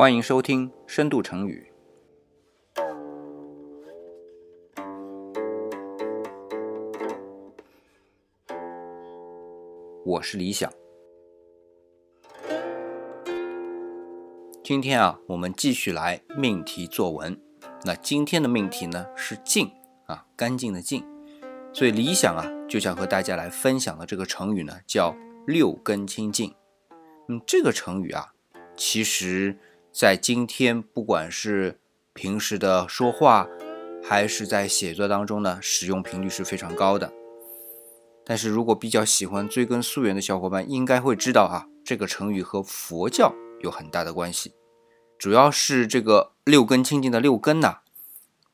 欢迎收听《深度成语》。我是李想。今天啊，我们继续来命题作文。那今天的命题呢是“净”啊，干净的“净”。所以理想啊，就想和大家来分享的这个成语呢，叫“六根清净”。嗯，这个成语啊，其实。在今天，不管是平时的说话，还是在写作当中呢，使用频率是非常高的。但是如果比较喜欢追根溯源的小伙伴，应该会知道啊，这个成语和佛教有很大的关系。主要是这个六根清净的六根呐，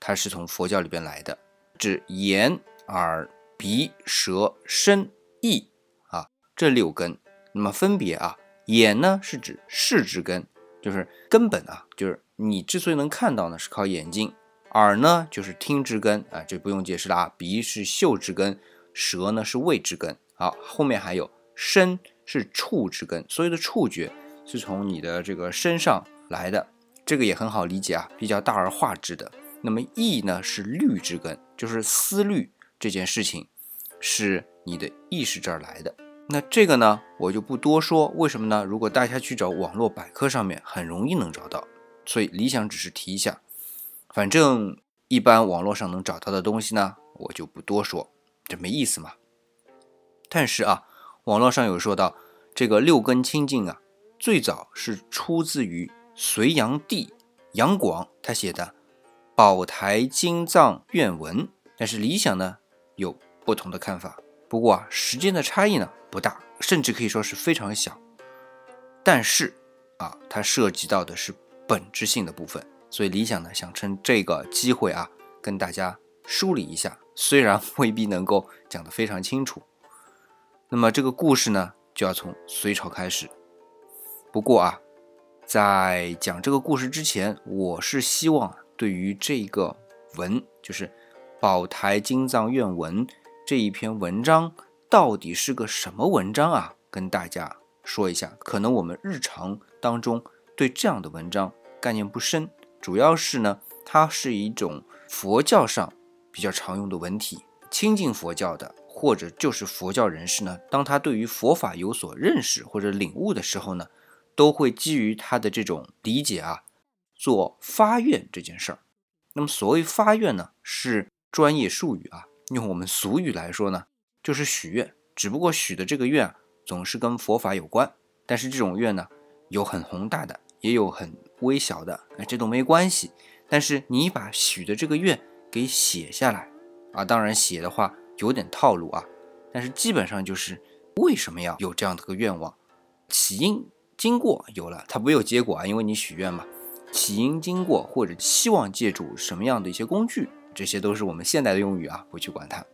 它是从佛教里边来的，指眼、耳、鼻、舌、身、意啊这六根。那么分别啊，眼呢是指视之根。就是根本啊，就是你之所以能看到呢，是靠眼睛；耳呢，就是听之根啊，这不用解释了啊。鼻是嗅之根，舌呢是味之根。好，后面还有身是触之根，所有的触觉是从你的这个身上来的，这个也很好理解啊，比较大而化之的。那么意呢是虑之根，就是思虑这件事情，是你的意识这儿来的。那这个呢，我就不多说，为什么呢？如果大家去找网络百科上面，很容易能找到，所以理想只是提一下。反正一般网络上能找到的东西呢，我就不多说，这没意思嘛。但是啊，网络上有说到这个六根清净啊，最早是出自于隋炀帝杨广他写的《宝台经藏愿文》，但是理想呢有不同的看法。不过啊，时间的差异呢不大，甚至可以说是非常小。但是啊，它涉及到的是本质性的部分，所以理想呢想趁这个机会啊，跟大家梳理一下，虽然未必能够讲得非常清楚。那么这个故事呢，就要从隋朝开始。不过啊，在讲这个故事之前，我是希望对于这个文，就是《宝台金藏愿文》。这一篇文章到底是个什么文章啊？跟大家说一下，可能我们日常当中对这样的文章概念不深，主要是呢，它是一种佛教上比较常用的文体。亲近佛教的或者就是佛教人士呢，当他对于佛法有所认识或者领悟的时候呢，都会基于他的这种理解啊，做发愿这件事儿。那么所谓发愿呢，是专业术语啊。用我们俗语来说呢，就是许愿，只不过许的这个愿啊，总是跟佛法有关。但是这种愿呢，有很宏大的，也有很微小的，哎，这都没关系。但是你把许的这个愿给写下来啊，当然写的话有点套路啊，但是基本上就是为什么要有这样的个愿望，起因经过有了，它不有结果啊，因为你许愿嘛，起因经过或者希望借助什么样的一些工具。这些都是我们现代的用语啊，不去管它。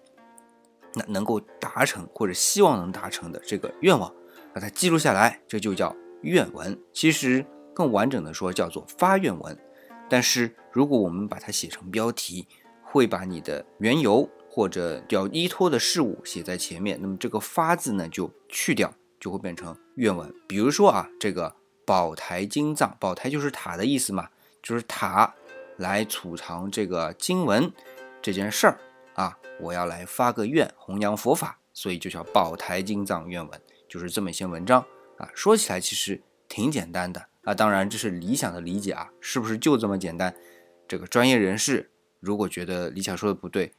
那能够达成或者希望能达成的这个愿望，把它记录下来，这就叫愿文。其实更完整的说叫做发愿文。但是如果我们把它写成标题，会把你的缘由或者要依托的事物写在前面，那么这个发字呢就去掉，就会变成愿文。比如说啊，这个宝台金藏，宝台就是塔的意思嘛，就是塔。来储藏这个经文这件事儿啊，我要来发个愿，弘扬佛法，所以就叫宝台金藏愿文，就是这么一些文章啊。说起来其实挺简单的啊，当然这是理想的理解啊，是不是就这么简单？这个专业人士如果觉得理想说的不对，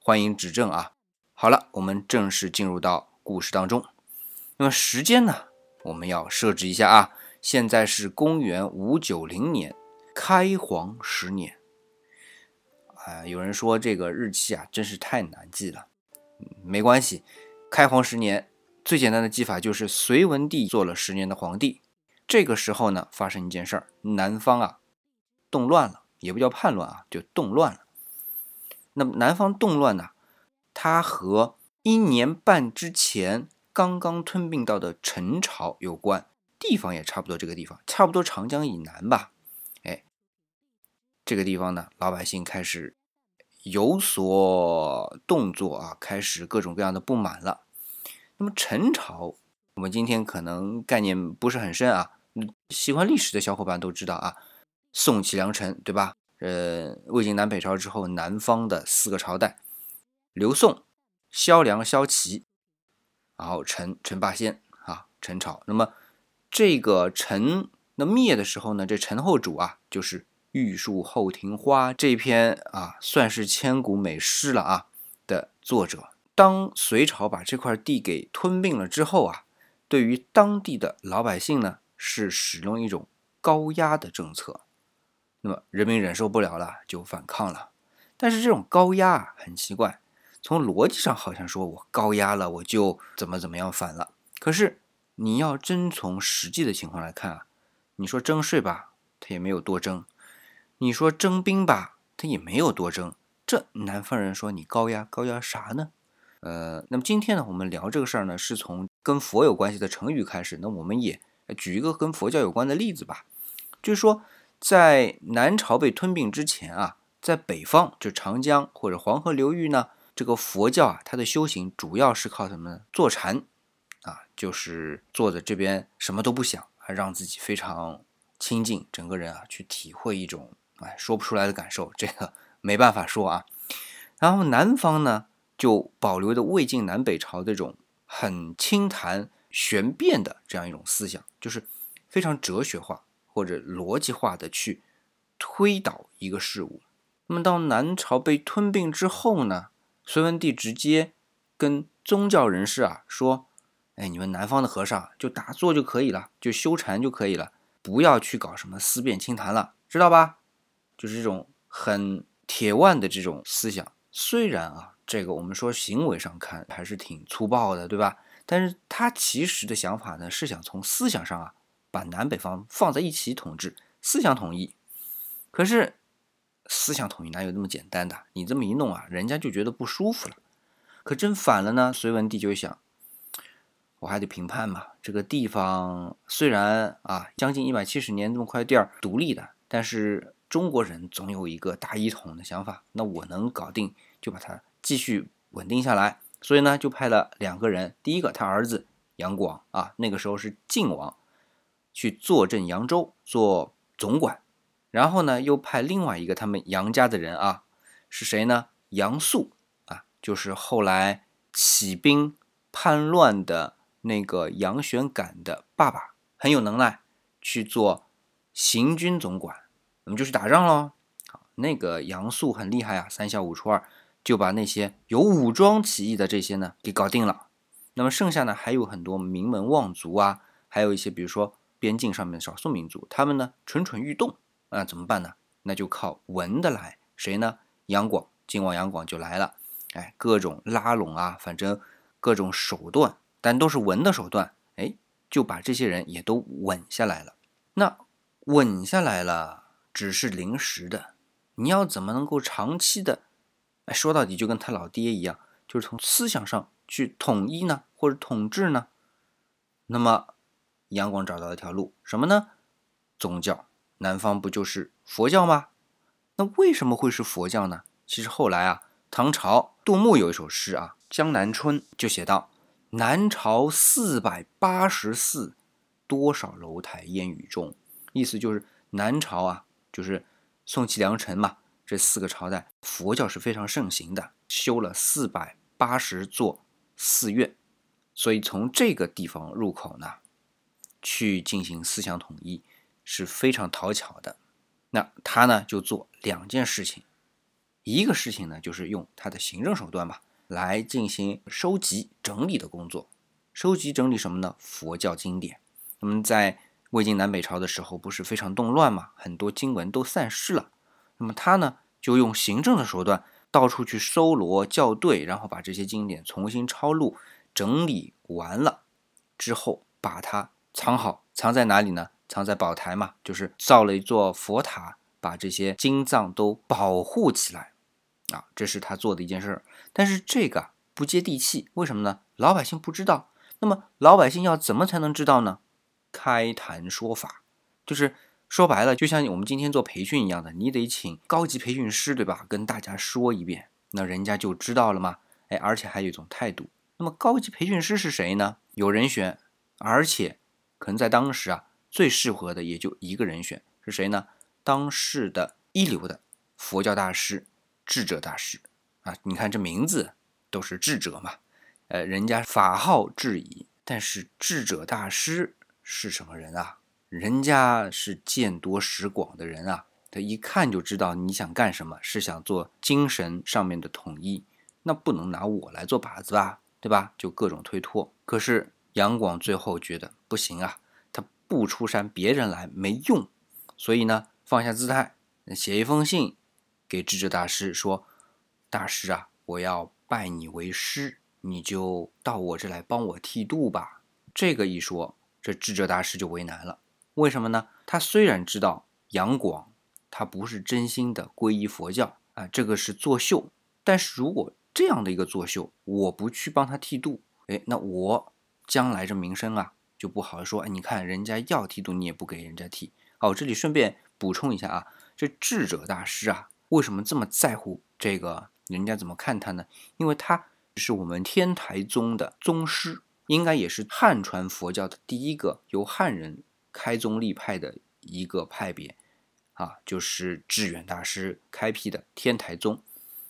欢迎指正啊。好了，我们正式进入到故事当中。那么时间呢，我们要设置一下啊，现在是公元五九零年。开皇十年，啊，有人说这个日期啊，真是太难记了。没关系，开皇十年最简单的记法就是隋文帝做了十年的皇帝。这个时候呢，发生一件事儿，南方啊动乱了，也不叫叛乱啊，就动乱了。那么南方动乱呢，它和一年半之前刚刚吞并到的陈朝有关，地方也差不多，这个地方差不多长江以南吧。这个地方呢，老百姓开始有所动作啊，开始各种各样的不满了。那么陈朝，我们今天可能概念不是很深啊，喜欢历史的小伙伴都知道啊，宋齐梁陈，对吧？呃，魏晋南北朝之后，南方的四个朝代，刘宋、萧梁、萧齐，然后陈陈霸先啊，陈朝。那么这个陈那灭的时候呢，这陈后主啊，就是“玉树后庭花”这篇啊，算是千古美诗了啊的作者。当隋朝把这块地给吞并了之后啊，对于当地的老百姓呢，是使用一种高压的政策。那么人民忍受不了了，就反抗了。但是这种高压，很奇怪，从逻辑上好像说我高压了，我就怎么怎么样反了。可是你要真从实际的情况来看啊，你说征税吧，他也没有多征；你说征兵吧，他也没有多征。这南方人说你高压，高压啥呢？呃，那么今天呢，我们聊这个事儿呢，是从跟佛有关系的成语开始。那我们也举一个跟佛教有关的例子吧，就是说。在南朝被吞并之前啊，在北方就长江或者黄河流域呢，这个佛教啊，它的修行主要是靠什么呢？坐禅啊，就是坐在这边什么都不想，让自己非常清静，整个人啊去体会一种哎说不出来的感受，这个没办法说啊。然后南方呢，就保留着魏晋南北朝这种很清谈玄变的这样一种思想，就是非常哲学化。或者逻辑化的去推导一个事物。那么到南朝被吞并之后呢，隋文帝直接跟宗教人士啊说：“哎，你们南方的和尚就打坐就可以了，就修禅就可以了，不要去搞什么思辨清谈了，知道吧？”就是这种很铁腕的这种思想。虽然啊，这个我们说行为上看还是挺粗暴的，对吧？但是他其实的想法呢，是想从思想上啊。把南北方放在一起统治，思想统一。可是思想统一哪有那么简单的？你这么一弄啊，人家就觉得不舒服了。可真反了呢，隋文帝就想，我还得评判嘛。这个地方虽然啊，将近一百七十年这么块地儿独立的，但是中国人总有一个大一统的想法。那我能搞定，就把它继续稳定下来。所以呢，就派了两个人，第一个他儿子杨广啊，那个时候是晋王。去坐镇扬州做总管，然后呢，又派另外一个他们杨家的人啊，是谁呢？杨素啊，就是后来起兵叛乱的那个杨玄感的爸爸，很有能耐，去做行军总管，我们就去打仗喽。好，那个杨素很厉害啊，三下五除二就把那些有武装起义的这些呢给搞定了。那么剩下呢，还有很多名门望族啊，还有一些比如说。边境上面的少数民族，他们呢蠢蠢欲动啊，怎么办呢？那就靠文的来，谁呢？杨广，晋王杨广就来了，哎，各种拉拢啊，反正各种手段，但都是文的手段，哎，就把这些人也都稳下来了。那稳下来了，只是临时的，你要怎么能够长期的？哎，说到底就跟他老爹一样，就是从思想上去统一呢，或者统治呢？那么。杨广找到一条路，什么呢？宗教，南方不就是佛教吗？那为什么会是佛教呢？其实后来啊，唐朝杜牧有一首诗啊，《江南春》就写道：“南朝四百八十寺，多少楼台烟雨中。”意思就是南朝啊，就是宋齐梁陈嘛，这四个朝代佛教是非常盛行的，修了四百八十座寺院，所以从这个地方入口呢。去进行思想统一是非常讨巧的。那他呢就做两件事情，一个事情呢就是用他的行政手段吧来进行收集整理的工作。收集整理什么呢？佛教经典。那么在魏晋南北朝的时候不是非常动乱嘛，很多经文都散失了。那么他呢就用行政的手段到处去搜罗校对，然后把这些经典重新抄录整理完了之后，把它。藏好，藏在哪里呢？藏在宝台嘛，就是造了一座佛塔，把这些经藏都保护起来啊，这是他做的一件事儿。但是这个不接地气，为什么呢？老百姓不知道。那么老百姓要怎么才能知道呢？开坛说法，就是说白了，就像我们今天做培训一样的，你得请高级培训师，对吧？跟大家说一遍，那人家就知道了吗？哎，而且还有一种态度。那么高级培训师是谁呢？有人选，而且。可能在当时啊，最适合的也就一个人选，是谁呢？当世的一流的佛教大师智者大师啊！你看这名字都是智者嘛，呃，人家法号智矣，但是智者大师是什么人啊？人家是见多识广的人啊，他一看就知道你想干什么，是想做精神上面的统一，那不能拿我来做靶子吧，对吧？就各种推脱。可是杨广最后觉得不行啊，他不出山，别人来没用，所以呢。放下姿态，写一封信给智者大师说：“大师啊，我要拜你为师，你就到我这来帮我剃度吧。”这个一说，这智者大师就为难了。为什么呢？他虽然知道杨广他不是真心的皈依佛教啊，这个是作秀。但是如果这样的一个作秀，我不去帮他剃度，哎，那我将来这名声啊就不好说。哎，你看人家要剃度，你也不给人家剃。哦，这里顺便。补充一下啊，这智者大师啊，为什么这么在乎这个人家怎么看他呢？因为他是我们天台宗的宗师，应该也是汉传佛教的第一个由汉人开宗立派的一个派别啊，就是智远大师开辟的天台宗。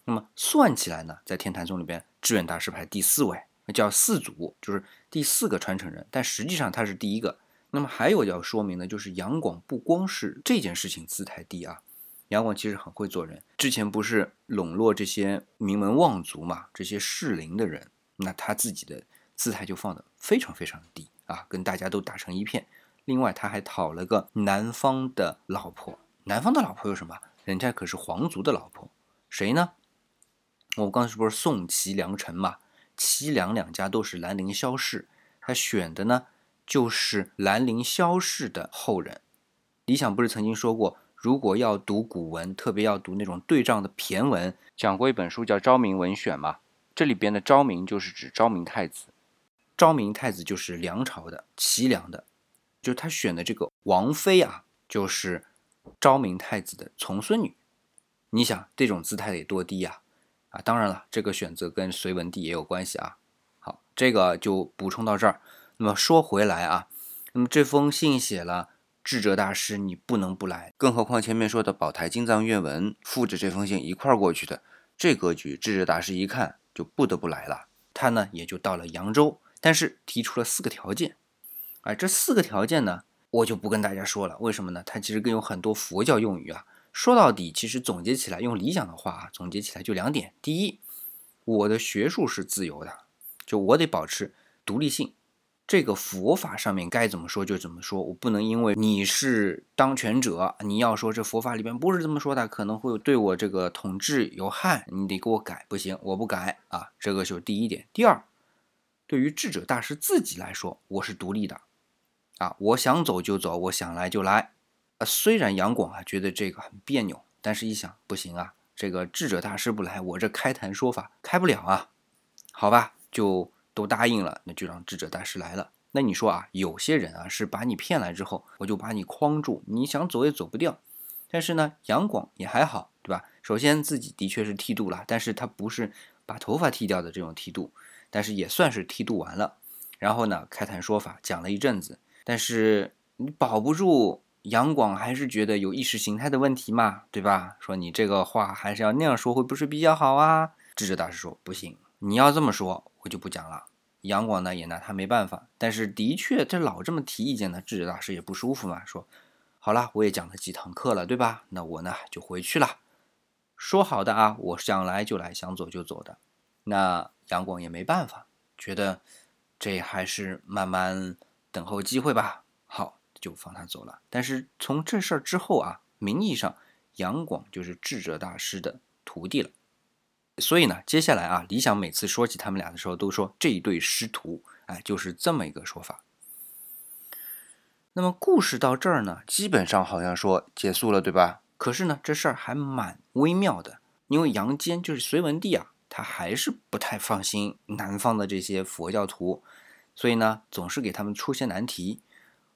那么算起来呢，在天台宗里边，智远大师排第四位，叫四祖，就是第四个传承人，但实际上他是第一个。那么还有要说明的，就是杨广不光是这件事情姿态低啊，杨广其实很会做人。之前不是笼络这些名门望族嘛，这些适龄的人，那他自己的姿态就放得非常非常低啊，跟大家都打成一片。另外他还讨了个南方的老婆，南方的老婆有什么？人家可是皇族的老婆，谁呢？我刚才不是宋齐梁陈嘛，齐梁两家都是兰陵萧氏，他选的呢？就是兰陵萧氏的后人，李想不是曾经说过，如果要读古文，特别要读那种对仗的骈文，讲过一本书叫《昭明文选》嘛。这里边的昭明就是指昭明太子，昭明太子就是梁朝的齐梁的，就他选的这个王妃啊，就是昭明太子的从孙女。你想这种姿态得多低呀？啊，当然了，这个选择跟隋文帝也有关系啊。好，这个就补充到这儿。那么说回来啊，那么这封信写了，智者大师你不能不来，更何况前面说的宝台金藏愿文附着这封信一块儿过去的，这格局智者大师一看就不得不来了。他呢也就到了扬州，但是提出了四个条件。啊，这四个条件呢，我就不跟大家说了，为什么呢？它其实跟有很多佛教用语啊，说到底其实总结起来，用理想的话啊，总结起来就两点：第一，我的学术是自由的，就我得保持独立性。这个佛法上面该怎么说就怎么说，我不能因为你是当权者，你要说这佛法里边不是这么说的，可能会对我这个统治有害，你得给我改，不行，我不改啊。这个就是第一点。第二，对于智者大师自己来说，我是独立的啊，我想走就走，我想来就来啊。虽然杨广啊觉得这个很别扭，但是一想不行啊，这个智者大师不来，我这开坛说法开不了啊。好吧，就。都答应了，那就让智者大师来了。那你说啊，有些人啊是把你骗来之后，我就把你框住，你想走也走不掉。但是呢，杨广也还好，对吧？首先自己的确是剃度了，但是他不是把头发剃掉的这种剃度，但是也算是剃度完了。然后呢，开坛说法讲了一阵子，但是你保不住杨广还是觉得有意识形态的问题嘛，对吧？说你这个话还是要那样说，会不是比较好啊？智者大师说不行，你要这么说。我就不讲了，杨广呢也拿他没办法，但是的确这老这么提意见呢，智者大师也不舒服嘛。说好了，我也讲了几堂课了，对吧？那我呢就回去了。说好的啊，我想来就来，想走就走的。那杨广也没办法，觉得这还是慢慢等候机会吧。好，就放他走了。但是从这事儿之后啊，名义上杨广就是智者大师的徒弟了。所以呢，接下来啊，李想每次说起他们俩的时候，都说这一对师徒，哎，就是这么一个说法。那么故事到这儿呢，基本上好像说结束了，对吧？可是呢，这事儿还蛮微妙的，因为杨坚就是隋文帝啊，他还是不太放心南方的这些佛教徒，所以呢，总是给他们出些难题。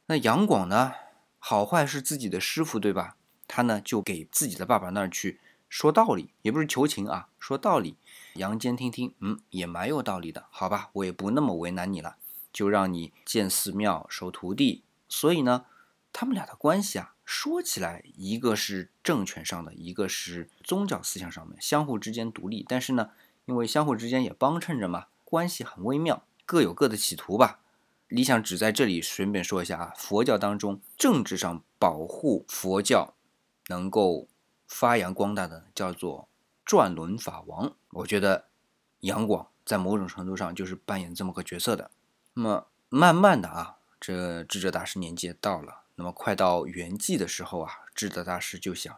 那杨广呢，好坏是自己的师傅，对吧？他呢，就给自己的爸爸那儿去。说道理也不是求情啊，说道理，杨坚听听，嗯，也蛮有道理的，好吧，我也不那么为难你了，就让你建寺庙收徒弟。所以呢，他们俩的关系啊，说起来一个是政权上的，一个是宗教思想上面，相互之间独立，但是呢，因为相互之间也帮衬着嘛，关系很微妙，各有各的企图吧。理想只在这里顺便说一下啊，佛教当中政治上保护佛教能够发扬光大的叫做转轮法王。我觉得杨广在某种程度上就是扮演这么个角色的。那么慢慢的啊，这智者大师年纪也到了，那么快到圆寂的时候啊，智者大师就想，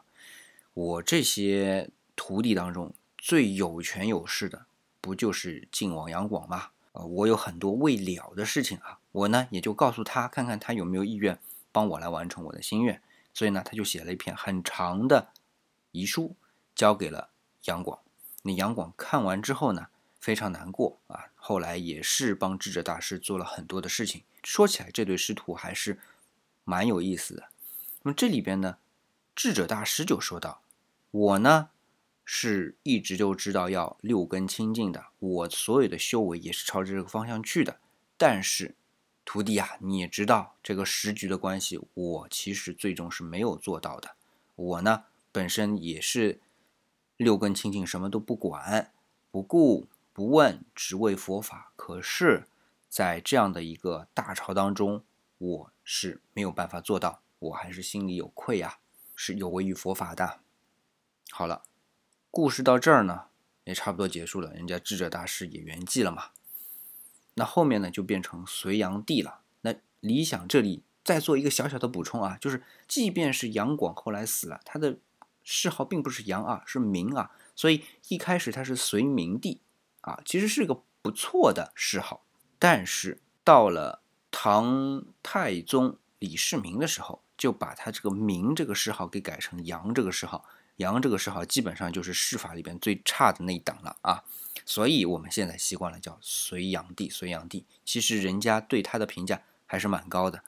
我这些徒弟当中最有权有势的，不就是晋王杨广吗？呃，我有很多未了的事情啊，我呢也就告诉他，看看他有没有意愿帮我来完成我的心愿。所以呢，他就写了一篇很长的遗书，交给了杨广。那杨广看完之后呢，非常难过啊。后来也是帮智者大师做了很多的事情。说起来，这对师徒还是蛮有意思的。那么这里边呢，智者大师就说道：“我呢。”是一直就知道要六根清净的，我所有的修为也是朝着这个方向去的。但是，徒弟啊，你也知道这个时局的关系，我其实最终是没有做到的。我呢，本身也是六根清净，什么都不管，不顾不问，只为佛法。可是，在这样的一个大潮当中，我是没有办法做到，我还是心里有愧啊，是有违于佛法的。好了。故事到这儿呢，也差不多结束了。人家智者大师也圆寂了嘛。那后面呢，就变成隋炀帝了。那理想这里再做一个小小的补充啊，就是即便是杨广后来死了，他的谥号并不是杨啊，是明啊。所以一开始他是隋明帝啊，其实是个不错的谥号。但是到了唐太宗李世民的时候，就把他这个明这个谥号给改成杨这个谥号。杨这个谥号基本上就是谥法里边最差的那一档了啊，所以我们现在习惯了叫隋炀帝。隋炀帝其实人家对他的评价还是蛮高的，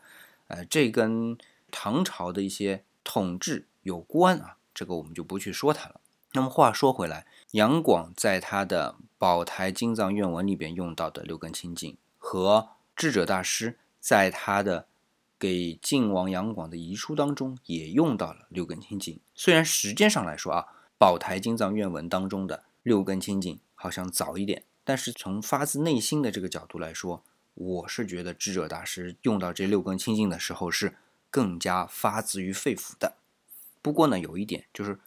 呃，这跟唐朝的一些统治有关啊，这个我们就不去说它了。那么话说回来，杨广在他的《宝台金藏愿文》里边用到的六根清净，和智者大师在他的。给晋王杨广的遗书当中也用到了六根清净，虽然时间上来说啊，《宝台经藏愿文》当中的六根清净好像早一点，但是从发自内心的这个角度来说，我是觉得智者大师用到这六根清净的时候是更加发自于肺腑的。不过呢，有一点就是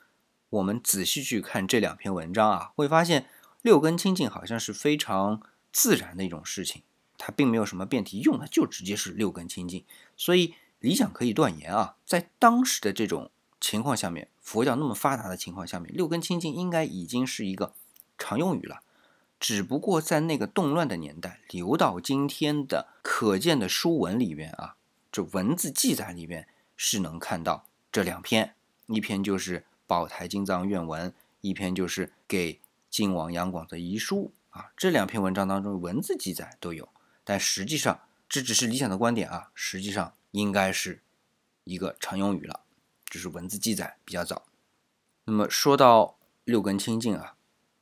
我们仔细去看这两篇文章啊，会发现六根清净好像是非常自然的一种事情。它并没有什么辩题，用的就直接是六根清净，所以理想可以断言啊，在当时的这种情况下面，佛教那么发达的情况下面，六根清净应该已经是一个常用语了。只不过在那个动乱的年代，留到今天的可见的书文里面啊，这文字记载里面是能看到这两篇，一篇就是《宝台金藏愿文》，一篇就是给晋王杨广的遗书啊，这两篇文章当中文字记载都有。但实际上，这只是理想的观点啊。实际上，应该是一个常用语了，只是文字记载比较早。那么说到六根清净啊，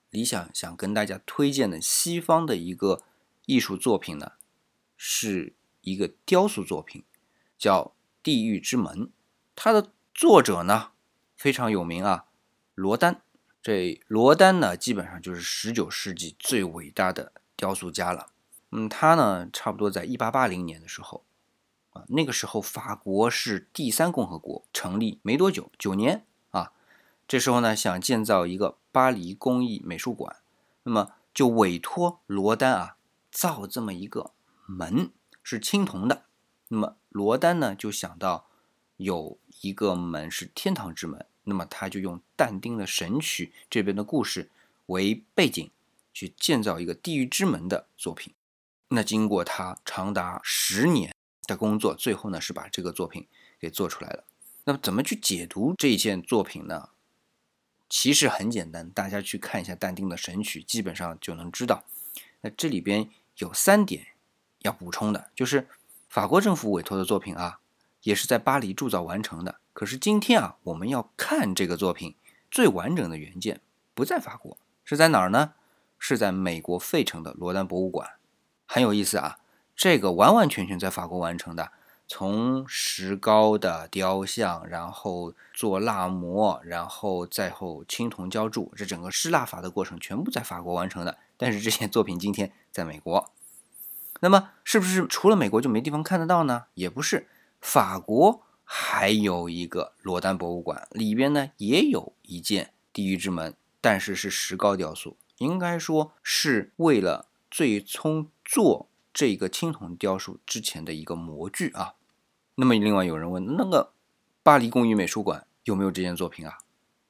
理想想跟大家推荐的西方的一个艺术作品呢，是一个雕塑作品，叫《地狱之门》。它的作者呢非常有名啊，罗丹。这罗丹呢，基本上就是十九世纪最伟大的雕塑家了。嗯，他呢，差不多在一八八零年的时候，啊，那个时候法国是第三共和国成立没多久，九年啊，这时候呢，想建造一个巴黎工艺美术馆，那么就委托罗丹啊造这么一个门，是青铜的。那么罗丹呢就想到有一个门是天堂之门，那么他就用但丁的《神曲》这边的故事为背景，去建造一个地狱之门的作品。那经过他长达十年的工作，最后呢是把这个作品给做出来了。那么怎么去解读这一件作品呢？其实很简单，大家去看一下但丁的《神曲》，基本上就能知道。那这里边有三点要补充的，就是法国政府委托的作品啊，也是在巴黎铸造完成的。可是今天啊，我们要看这个作品最完整的原件不在法国，是在哪儿呢？是在美国费城的罗丹博物馆。很有意思啊，这个完完全全在法国完成的，从石膏的雕像，然后做蜡模，然后再后青铜浇铸，这整个施蜡法的过程全部在法国完成的。但是这些作品今天在美国，那么是不是除了美国就没地方看得到呢？也不是，法国还有一个罗丹博物馆，里边呢也有一件地狱之门，但是是石膏雕塑，应该说是为了最终做这个青铜雕塑之前的一个模具啊。那么，另外有人问，那个巴黎工艺美术馆有没有这件作品啊？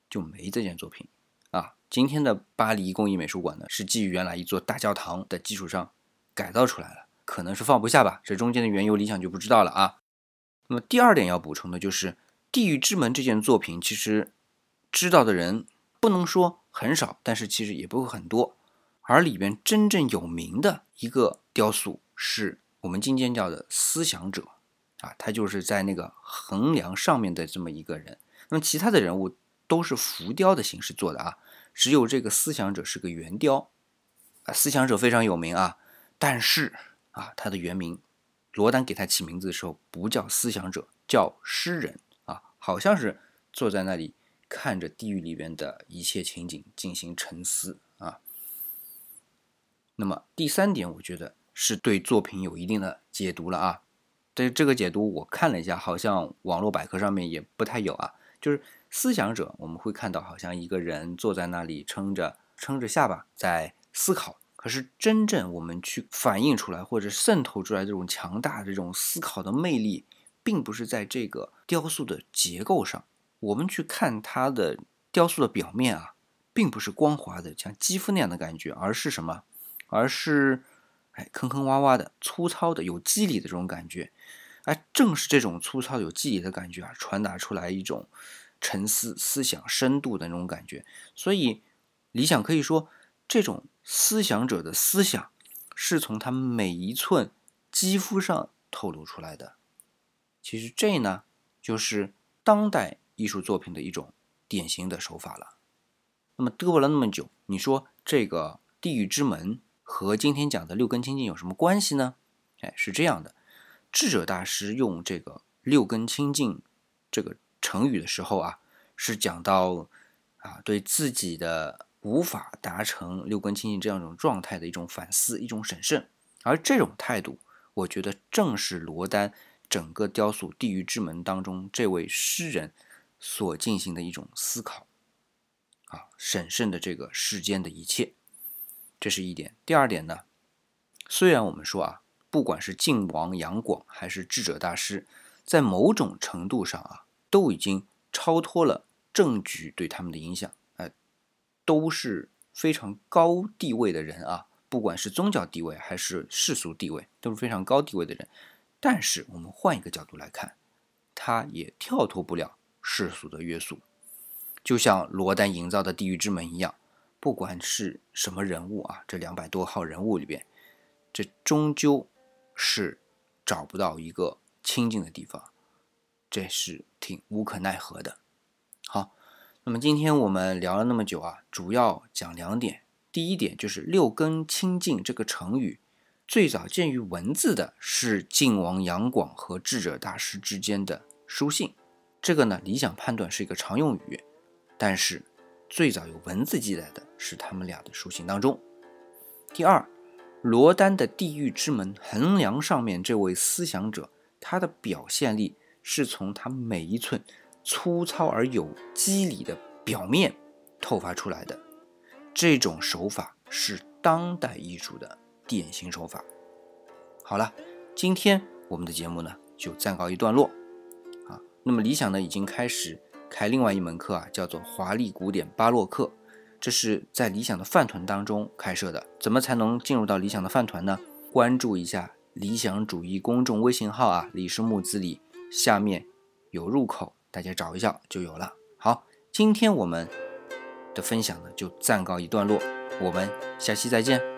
就没这件作品啊。今天的巴黎工艺美术馆呢，是基于原来一座大教堂的基础上改造出来了，可能是放不下吧。这中间的缘由，理想就不知道了啊。那么第二点要补充的就是，《地狱之门》这件作品，其实知道的人不能说很少，但是其实也不会很多。而里边真正有名的一个雕塑，是我们今天叫的思想者。啊，他就是在那个横梁上面的这么一个人，那么其他的人物都是浮雕的形式做的啊，只有这个思想者是个圆雕，啊，思想者非常有名啊，但是啊，他的原名，罗丹给他起名字的时候不叫思想者，叫诗人啊，好像是坐在那里看着地狱里边的一切情景进行沉思。那么第三点，我觉得是对作品有一定的解读了啊。对这个解读，我看了一下，好像网络百科上面也不太有啊。就是思想者，我们会看到好像一个人坐在那里撑着撑着下巴在思考。可是真正我们去反映出来或者渗透出来这种强大的这种思考的魅力，并不是在这个雕塑的结构上。我们去看它的雕塑的表面啊，并不是光滑的像肌肤那样的感觉，而是什么？而是。哎，坑坑洼洼的、粗糙的、有肌理的这种感觉，哎，正是这种粗糙有肌理的感觉啊，传达出来一种沉思、思想深度的那种感觉。所以，理想可以说，这种思想者的思想是从他每一寸肌肤上透露出来的。其实，这呢，就是当代艺术作品的一种典型的手法了。那么，嘚啵了那么久，你说这个地狱之门？和今天讲的六根清净有什么关系呢？哎，是这样的，智者大师用这个六根清净这个成语的时候啊，是讲到啊对自己的无法达成六根清净这样一种状态的一种反思、一种审慎。而这种态度，我觉得正是罗丹整个雕塑《地狱之门》当中这位诗人所进行的一种思考啊，审慎的这个世间的一切。这是一点。第二点呢，虽然我们说啊，不管是晋王杨广还是智者大师，在某种程度上啊，都已经超脱了政局对他们的影响，哎，都是非常高地位的人啊，不管是宗教地位还是世俗地位，都是非常高地位的人。但是我们换一个角度来看，他也跳脱不了世俗的约束，就像罗丹营造的地狱之门一样。不管是什么人物啊，这两百多号人物里边，这终究是找不到一个清净的地方，这是挺无可奈何的。好，那么今天我们聊了那么久啊，主要讲两点。第一点就是“六根清净”这个成语，最早见于文字的是晋王杨广和智者大师之间的书信，这个呢，理想判断是一个常用语，但是。最早有文字记载的是他们俩的书信当中。第二，罗丹的地狱之门横梁上面这位思想者，他的表现力是从他每一寸粗糙而有肌理的表面透发出来的。这种手法是当代艺术的典型手法。好了，今天我们的节目呢就暂告一段落啊。那么理想呢已经开始。开另外一门课啊，叫做华丽古典巴洛克，这是在理想的饭团当中开设的。怎么才能进入到理想的饭团呢？关注一下理想主义公众微信号啊，李氏木子李，下面有入口，大家找一下就有了。好，今天我们的分享呢就暂告一段落，我们下期再见。